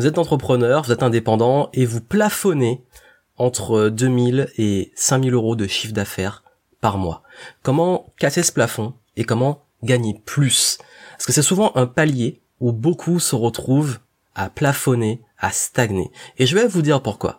Vous êtes entrepreneur, vous êtes indépendant et vous plafonnez entre 2000 et 5000 euros de chiffre d'affaires par mois. Comment casser ce plafond et comment gagner plus? Parce que c'est souvent un palier où beaucoup se retrouvent à plafonner, à stagner. Et je vais vous dire pourquoi.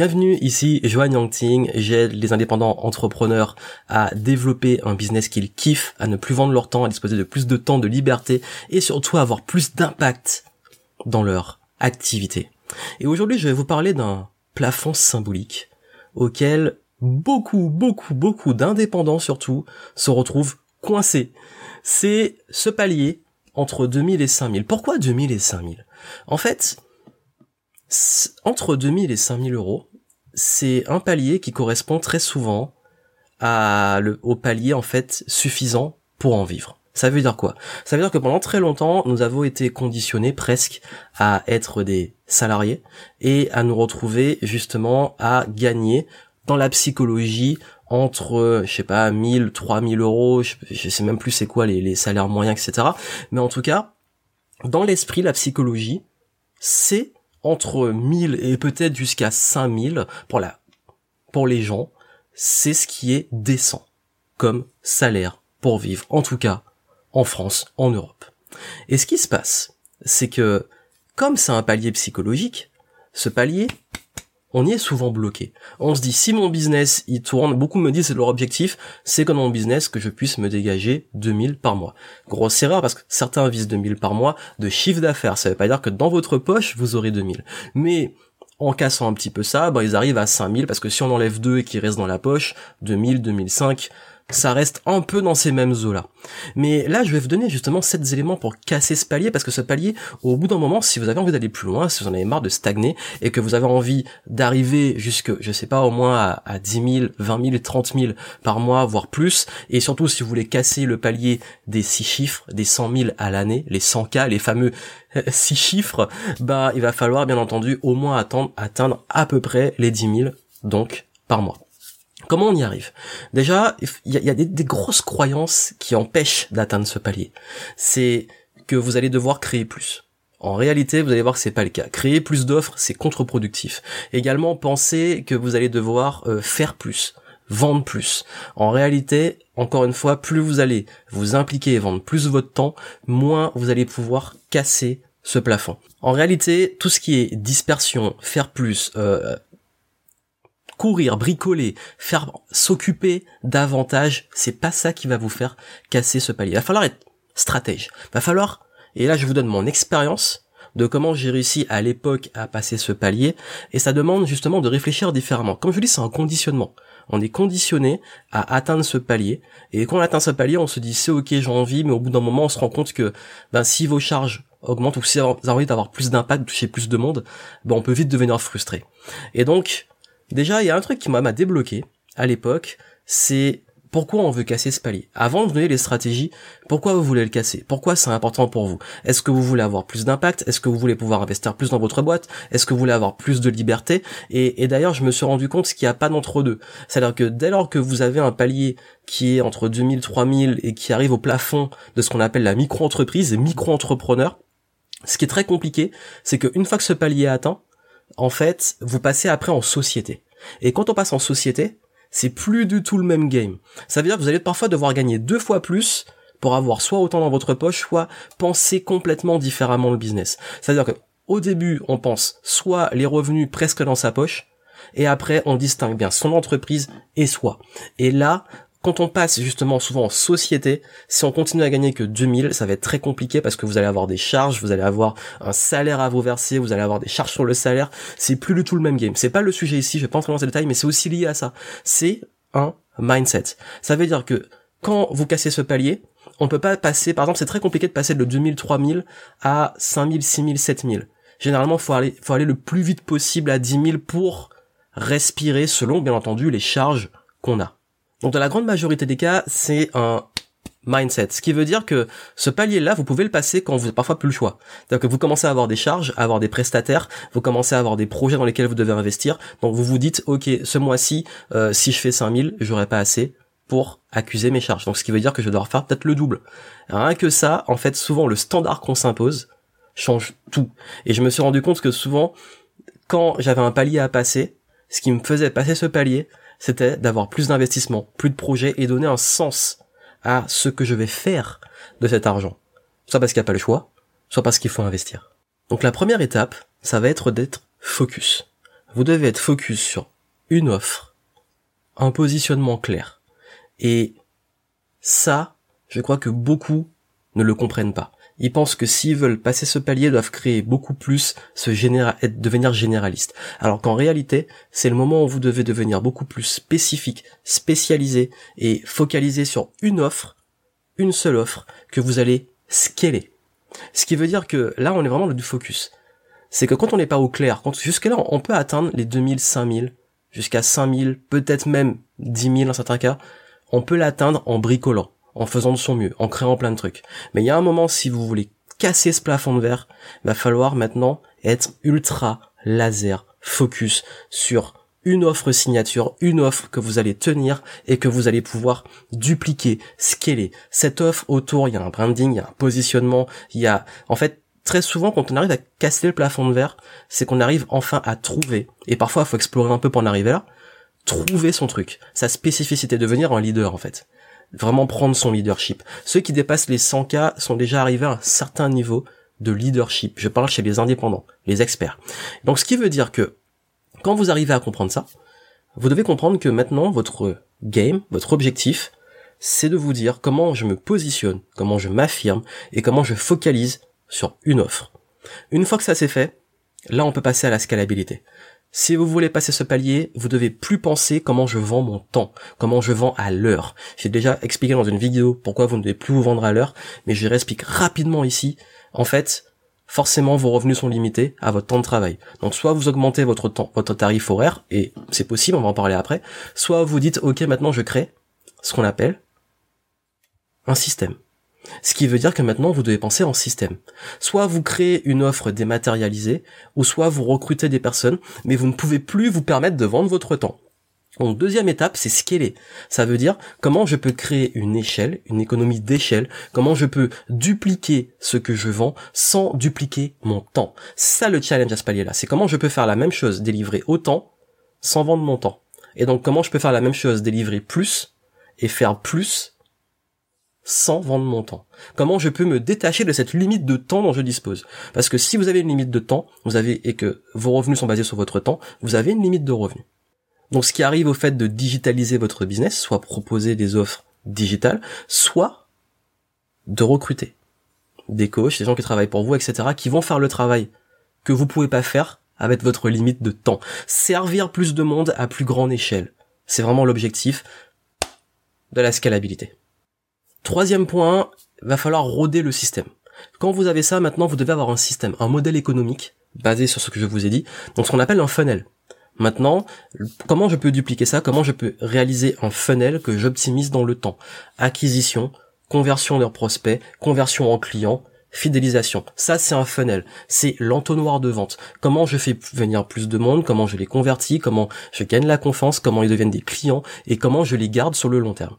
Bienvenue ici, Joanne Yangting. J'aide les indépendants entrepreneurs à développer un business qu'ils kiffent, à ne plus vendre leur temps, à disposer de plus de temps, de liberté et surtout à avoir plus d'impact dans leur activité. Et aujourd'hui, je vais vous parler d'un plafond symbolique auquel beaucoup, beaucoup, beaucoup d'indépendants surtout se retrouvent coincés. C'est ce palier entre 2000 et 5000. Pourquoi 2000 et 5000 En fait, entre 2000 et 5000 euros, c'est un palier qui correspond très souvent au palier en fait suffisant pour en vivre. Ça veut dire quoi? Ça veut dire que pendant très longtemps, nous avons été conditionnés presque à être des salariés et à nous retrouver justement à gagner dans la psychologie entre, je sais pas, 1000, 3000 euros, je, sais même plus c'est quoi les salaires moyens, etc. Mais en tout cas, dans l'esprit, la psychologie, c'est entre 1000 et peut-être jusqu'à 5000 pour la, pour les gens, c'est ce qui est décent comme salaire pour vivre, en tout cas en France, en Europe. Et ce qui se passe, c'est que comme c'est un palier psychologique, ce palier, on y est souvent bloqué. On se dit si mon business il tourne, beaucoup me disent c'est leur objectif, c'est comme mon business que je puisse me dégager 2000 par mois. Grosse erreur parce que certains visent 2000 par mois de chiffre d'affaires. Ça veut pas dire que dans votre poche vous aurez 2000. Mais en cassant un petit peu ça, bah, ils arrivent à 5000 parce que si on enlève 2 et qu'il reste dans la poche, 2000, 2005, ça reste un peu dans ces mêmes eaux-là. Mais là, je vais vous donner justement sept éléments pour casser ce palier, parce que ce palier, au bout d'un moment, si vous avez envie d'aller plus loin, si vous en avez marre de stagner, et que vous avez envie d'arriver jusque, je sais pas, au moins à, à 10 000, 20 000, 30 000 par mois, voire plus, et surtout si vous voulez casser le palier des six chiffres, des 100 000 à l'année, les 100K, les fameux euh, six chiffres, bah, il va falloir, bien entendu, au moins attendre, atteindre à peu près les 10 000, donc, par mois. Comment on y arrive? Déjà, il y a, des, grosses croyances qui empêchent d'atteindre ce palier. C'est que vous allez devoir créer plus. En réalité, vous allez voir que c'est pas le cas. Créer plus d'offres, c'est contre-productif. Également, pensez que vous allez devoir euh, faire plus, vendre plus. En réalité, encore une fois, plus vous allez vous impliquer et vendre plus votre temps, moins vous allez pouvoir casser ce plafond. En réalité, tout ce qui est dispersion, faire plus, euh, courir, bricoler, faire s'occuper davantage, c'est pas ça qui va vous faire casser ce palier. Il va falloir être stratège. Il va falloir, et là je vous donne mon expérience de comment j'ai réussi à l'époque à passer ce palier, et ça demande justement de réfléchir différemment. Comme je dis, c'est un conditionnement. On est conditionné à atteindre ce palier, et quand on atteint ce palier, on se dit c'est ok, j'ai envie, mais au bout d'un moment, on se rend compte que ben, si vos charges augmentent ou si vous avez envie d'avoir plus d'impact, de toucher plus de monde, ben, on peut vite devenir frustré. Et donc, Déjà, il y a un truc qui m'a débloqué à l'époque, c'est pourquoi on veut casser ce palier. Avant de vous donner les stratégies, pourquoi vous voulez le casser? Pourquoi c'est important pour vous? Est-ce que vous voulez avoir plus d'impact? Est-ce que vous voulez pouvoir investir plus dans votre boîte? Est-ce que vous voulez avoir plus de liberté? Et, d'ailleurs, je me suis rendu compte qu'il n'y a pas d'entre-deux. C'est-à-dire que dès lors que vous avez un palier qui est entre 2000, 3000 et qui arrive au plafond de ce qu'on appelle la micro-entreprise micro-entrepreneur, ce qui est très compliqué, c'est qu'une fois que ce palier est atteint, en fait, vous passez après en société. Et quand on passe en société, c'est plus du tout le même game. Ça veut dire que vous allez parfois devoir gagner deux fois plus pour avoir soit autant dans votre poche, soit penser complètement différemment le business. C'est-à-dire que au début, on pense soit les revenus presque dans sa poche, et après on distingue bien son entreprise et soi. Et là, quand on passe justement souvent en société, si on continue à gagner que 2000, ça va être très compliqué parce que vous allez avoir des charges, vous allez avoir un salaire à vous verser, vous allez avoir des charges sur le salaire. C'est plus du tout le même game. C'est pas le sujet ici, je vais pas entrer dans ces détails, mais c'est aussi lié à ça. C'est un mindset. Ça veut dire que quand vous cassez ce palier, on peut pas passer, par exemple, c'est très compliqué de passer de 2000, 3000 à 5000, 6000, 7000. généralement, faut aller, faut aller le plus vite possible à 10 000 pour respirer selon, bien entendu, les charges qu'on a. Donc, dans la grande majorité des cas, c'est un mindset. Ce qui veut dire que ce palier-là, vous pouvez le passer quand vous n'avez parfois plus le choix. C'est-à-dire que vous commencez à avoir des charges, à avoir des prestataires, vous commencez à avoir des projets dans lesquels vous devez investir. Donc vous vous dites, ok, ce mois-ci, euh, si je fais 5000, j'aurai pas assez pour accuser mes charges. Donc ce qui veut dire que je dois faire peut-être le double. Rien que ça, en fait, souvent le standard qu'on s'impose change tout. Et je me suis rendu compte que souvent, quand j'avais un palier à passer, ce qui me faisait passer ce palier, c'était d'avoir plus d'investissement, plus de projets et donner un sens à ce que je vais faire de cet argent. Soit parce qu'il n'y a pas le choix, soit parce qu'il faut investir. Donc la première étape, ça va être d'être focus. Vous devez être focus sur une offre, un positionnement clair. Et ça, je crois que beaucoup ne le comprennent pas. Ils pensent que s'ils veulent passer ce palier, ils doivent créer beaucoup plus, se devenir généraliste. Alors qu'en réalité, c'est le moment où vous devez devenir beaucoup plus spécifique, spécialisé et focalisé sur une offre, une seule offre, que vous allez scaler. Ce qui veut dire que là, on est vraiment dans du focus. C'est que quand on n'est pas au clair, quand jusque-là, on peut atteindre les 2000, 5000, jusqu'à 5000, peut-être même 10 000 dans certains cas, on peut l'atteindre en bricolant en faisant de son mieux, en créant plein de trucs. Mais il y a un moment, si vous voulez casser ce plafond de verre, va falloir maintenant être ultra laser focus sur une offre signature, une offre que vous allez tenir et que vous allez pouvoir dupliquer, scaler. Cette offre autour, il y a un branding, il y a un positionnement, il y a, en fait, très souvent, quand on arrive à casser le plafond de verre, c'est qu'on arrive enfin à trouver, et parfois il faut explorer un peu pour en arriver là, trouver son truc, sa spécificité, devenir un leader en fait vraiment prendre son leadership. Ceux qui dépassent les 100K sont déjà arrivés à un certain niveau de leadership. Je parle chez les indépendants, les experts. Donc ce qui veut dire que quand vous arrivez à comprendre ça, vous devez comprendre que maintenant votre game, votre objectif, c'est de vous dire comment je me positionne, comment je m'affirme et comment je focalise sur une offre. Une fois que ça c'est fait, là on peut passer à la scalabilité. Si vous voulez passer ce palier, vous devez plus penser comment je vends mon temps, comment je vends à l'heure. J'ai déjà expliqué dans une vidéo pourquoi vous ne devez plus vous vendre à l'heure, mais je réexplique rapidement ici. En fait, forcément vos revenus sont limités à votre temps de travail. Donc soit vous augmentez votre temps, votre tarif horaire, et c'est possible, on va en parler après, soit vous dites ok maintenant je crée ce qu'on appelle un système. Ce qui veut dire que maintenant vous devez penser en système. Soit vous créez une offre dématérialisée, ou soit vous recrutez des personnes, mais vous ne pouvez plus vous permettre de vendre votre temps. Donc deuxième étape, c'est scaler. Ça veut dire comment je peux créer une échelle, une économie d'échelle, comment je peux dupliquer ce que je vends sans dupliquer mon temps. Ça le challenge à ce palier-là. C'est comment je peux faire la même chose, délivrer autant sans vendre mon temps. Et donc comment je peux faire la même chose, délivrer plus et faire plus sans vendre mon temps Comment je peux me détacher de cette limite de temps dont je dispose? Parce que si vous avez une limite de temps, vous avez et que vos revenus sont basés sur votre temps, vous avez une limite de revenus. Donc ce qui arrive au fait de digitaliser votre business, soit proposer des offres digitales, soit de recruter des coachs, des gens qui travaillent pour vous, etc., qui vont faire le travail que vous pouvez pas faire avec votre limite de temps. Servir plus de monde à plus grande échelle. C'est vraiment l'objectif de la scalabilité. Troisième point, va falloir roder le système. Quand vous avez ça, maintenant, vous devez avoir un système, un modèle économique basé sur ce que je vous ai dit, donc ce qu'on appelle un funnel. Maintenant, comment je peux dupliquer ça? Comment je peux réaliser un funnel que j'optimise dans le temps? Acquisition, conversion de prospects, conversion en clients, fidélisation. Ça, c'est un funnel. C'est l'entonnoir de vente. Comment je fais venir plus de monde, comment je les convertis, comment je gagne la confiance, comment ils deviennent des clients? Et comment je les garde sur le long terme?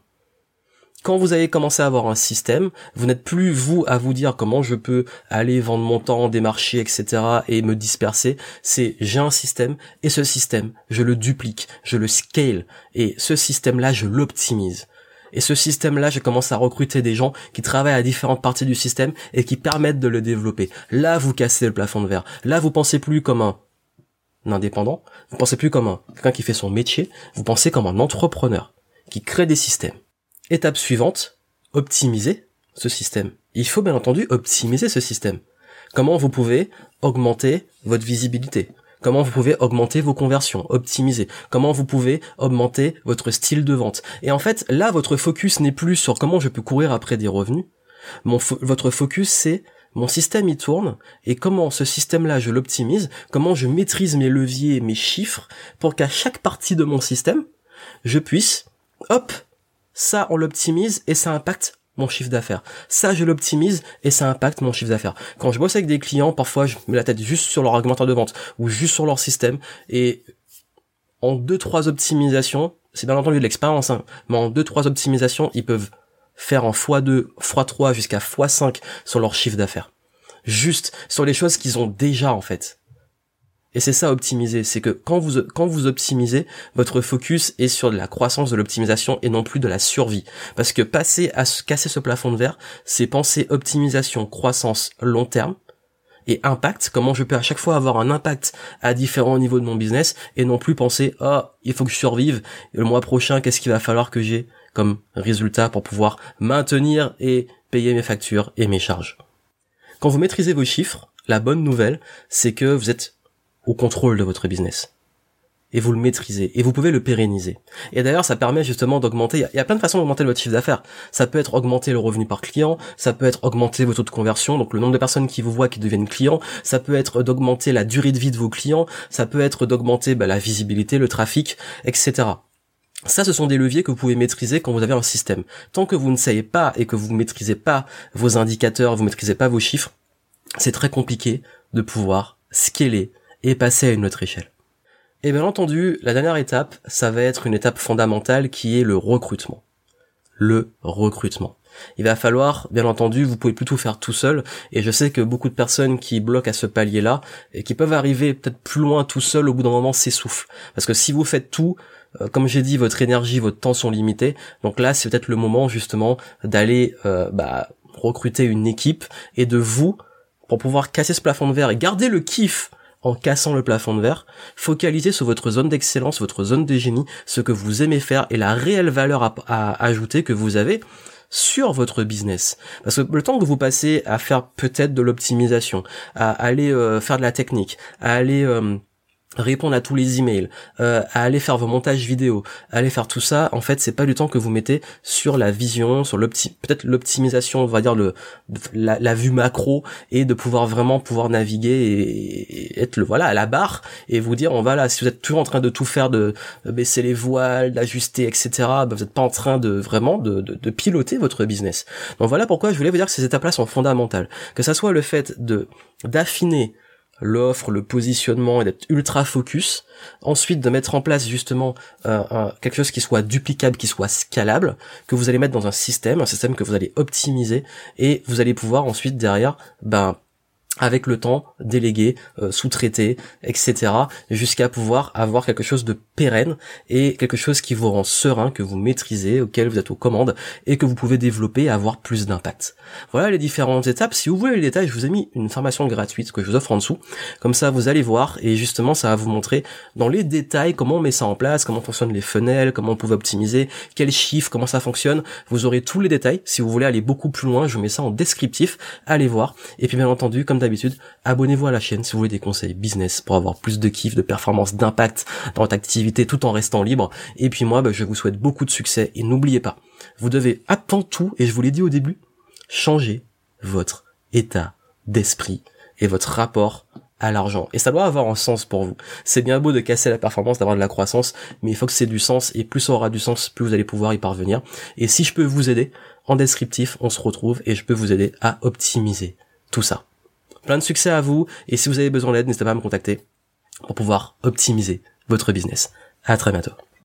Quand vous avez commencé à avoir un système, vous n'êtes plus vous à vous dire comment je peux aller vendre mon temps, démarcher, etc. et me disperser. C'est j'ai un système et ce système, je le duplique, je le scale et ce système-là, je l'optimise. Et ce système-là, je commence à recruter des gens qui travaillent à différentes parties du système et qui permettent de le développer. Là, vous cassez le plafond de verre. Là, vous pensez plus comme un indépendant. Vous pensez plus comme un quelqu'un qui fait son métier. Vous pensez comme un entrepreneur qui crée des systèmes Étape suivante, optimiser ce système. Il faut bien entendu optimiser ce système. Comment vous pouvez augmenter votre visibilité? Comment vous pouvez augmenter vos conversions, optimiser Comment vous pouvez augmenter votre style de vente? Et en fait, là, votre focus n'est plus sur comment je peux courir après des revenus. Votre focus, c'est mon système il tourne et comment ce système-là je l'optimise, comment je maîtrise mes leviers, mes chiffres pour qu'à chaque partie de mon système, je puisse, hop, ça on l'optimise et ça impacte mon chiffre d'affaires. Ça, je l'optimise et ça impacte mon chiffre d'affaires. Quand je bosse avec des clients, parfois je mets la tête juste sur leur argumentaire de vente ou juste sur leur système et en deux trois optimisations, c'est bien entendu de l'expérience, hein, mais en deux trois optimisations, ils peuvent faire en x2, x3 jusqu'à x5 sur leur chiffre d'affaires. Juste sur les choses qu'ils ont déjà en fait. Et c'est ça optimiser, c'est que quand vous quand vous optimisez, votre focus est sur de la croissance de l'optimisation et non plus de la survie. Parce que passer à casser ce plafond de verre, c'est penser optimisation, croissance long terme et impact, comment je peux à chaque fois avoir un impact à différents niveaux de mon business et non plus penser oh, il faut que je survive le mois prochain qu'est-ce qu'il va falloir que j'ai comme résultat pour pouvoir maintenir et payer mes factures et mes charges. Quand vous maîtrisez vos chiffres, la bonne nouvelle, c'est que vous êtes au contrôle de votre business. Et vous le maîtrisez. Et vous pouvez le pérenniser. Et d'ailleurs, ça permet justement d'augmenter, il y, a plein de façons d'augmenter votre chiffre d'affaires. Ça peut être augmenter le revenu par client, ça peut être augmenter vos taux de conversion, donc le nombre de personnes qui vous voient qui deviennent clients, ça peut être d'augmenter la durée de vie de vos clients, ça peut être d'augmenter bah, la visibilité, le trafic, etc. Ça, ce sont des leviers que vous pouvez maîtriser quand vous avez un système. Tant que vous ne savez pas et que vous ne maîtrisez pas vos indicateurs, vous ne maîtrisez pas vos chiffres, c'est très compliqué de pouvoir scaler et passer à une autre échelle. Et bien entendu, la dernière étape, ça va être une étape fondamentale qui est le recrutement. Le recrutement. Il va falloir, bien entendu, vous pouvez plus tout faire tout seul, et je sais que beaucoup de personnes qui bloquent à ce palier-là, et qui peuvent arriver peut-être plus loin tout seul, au bout d'un moment s'essoufflent. Parce que si vous faites tout, euh, comme j'ai dit, votre énergie, votre temps sont limités, donc là c'est peut-être le moment justement d'aller euh, bah, recruter une équipe, et de vous, pour pouvoir casser ce plafond de verre et garder le kiff en cassant le plafond de verre, focalisez sur votre zone d'excellence, votre zone de génie, ce que vous aimez faire et la réelle valeur à, ajouter que vous avez sur votre business. Parce que le temps que vous passez à faire peut-être de l'optimisation, à aller euh, faire de la technique, à aller euh, répondre à tous les emails, euh, à aller faire vos montages vidéo, à aller faire tout ça, en fait, c'est pas du temps que vous mettez sur la vision, sur l'opti, peut-être l'optimisation, on va dire le la, vue macro et de pouvoir vraiment pouvoir naviguer et, être le voilà à la barre et vous dire on va là, si vous êtes toujours en train de tout faire, de, baisser les voiles, d'ajuster, etc. Bah, vous n'êtes pas en train de vraiment de, de, piloter votre business. Donc voilà pourquoi je voulais vous dire que ces étapes-là sont fondamentales, que ça soit le fait de d'affiner l'offre, le positionnement et d'être ultra focus. Ensuite, de mettre en place justement euh, quelque chose qui soit duplicable, qui soit scalable, que vous allez mettre dans un système, un système que vous allez optimiser et vous allez pouvoir ensuite derrière, ben avec le temps déléguer, euh, sous-traiter, etc. jusqu'à pouvoir avoir quelque chose de pérenne et quelque chose qui vous rend serein, que vous maîtrisez, auquel vous êtes aux commandes et que vous pouvez développer et avoir plus d'impact. Voilà les différentes étapes. Si vous voulez les détails, je vous ai mis une formation gratuite que je vous offre en dessous. Comme ça, vous allez voir et justement, ça va vous montrer dans les détails comment on met ça en place, comment fonctionnent les fenêtres, comment on peut optimiser, quels chiffres, comment ça fonctionne. Vous aurez tous les détails. Si vous voulez aller beaucoup plus loin, je vous mets ça en descriptif. Allez voir. Et puis bien entendu, comme d'habitude, abonnez-vous à la chaîne si vous voulez des conseils business pour avoir plus de kiff, de performance, d'impact dans votre activité tout en restant libre. Et puis moi, bah, je vous souhaite beaucoup de succès et n'oubliez pas, vous devez avant tout, et je vous l'ai dit au début, changer votre état d'esprit et votre rapport à l'argent. Et ça doit avoir un sens pour vous. C'est bien beau de casser la performance, d'avoir de la croissance, mais il faut que c'est du sens, et plus ça aura du sens, plus vous allez pouvoir y parvenir. Et si je peux vous aider, en descriptif, on se retrouve et je peux vous aider à optimiser tout ça. Plein de succès à vous et si vous avez besoin d'aide, n'hésitez pas à me contacter pour pouvoir optimiser votre business. À très bientôt.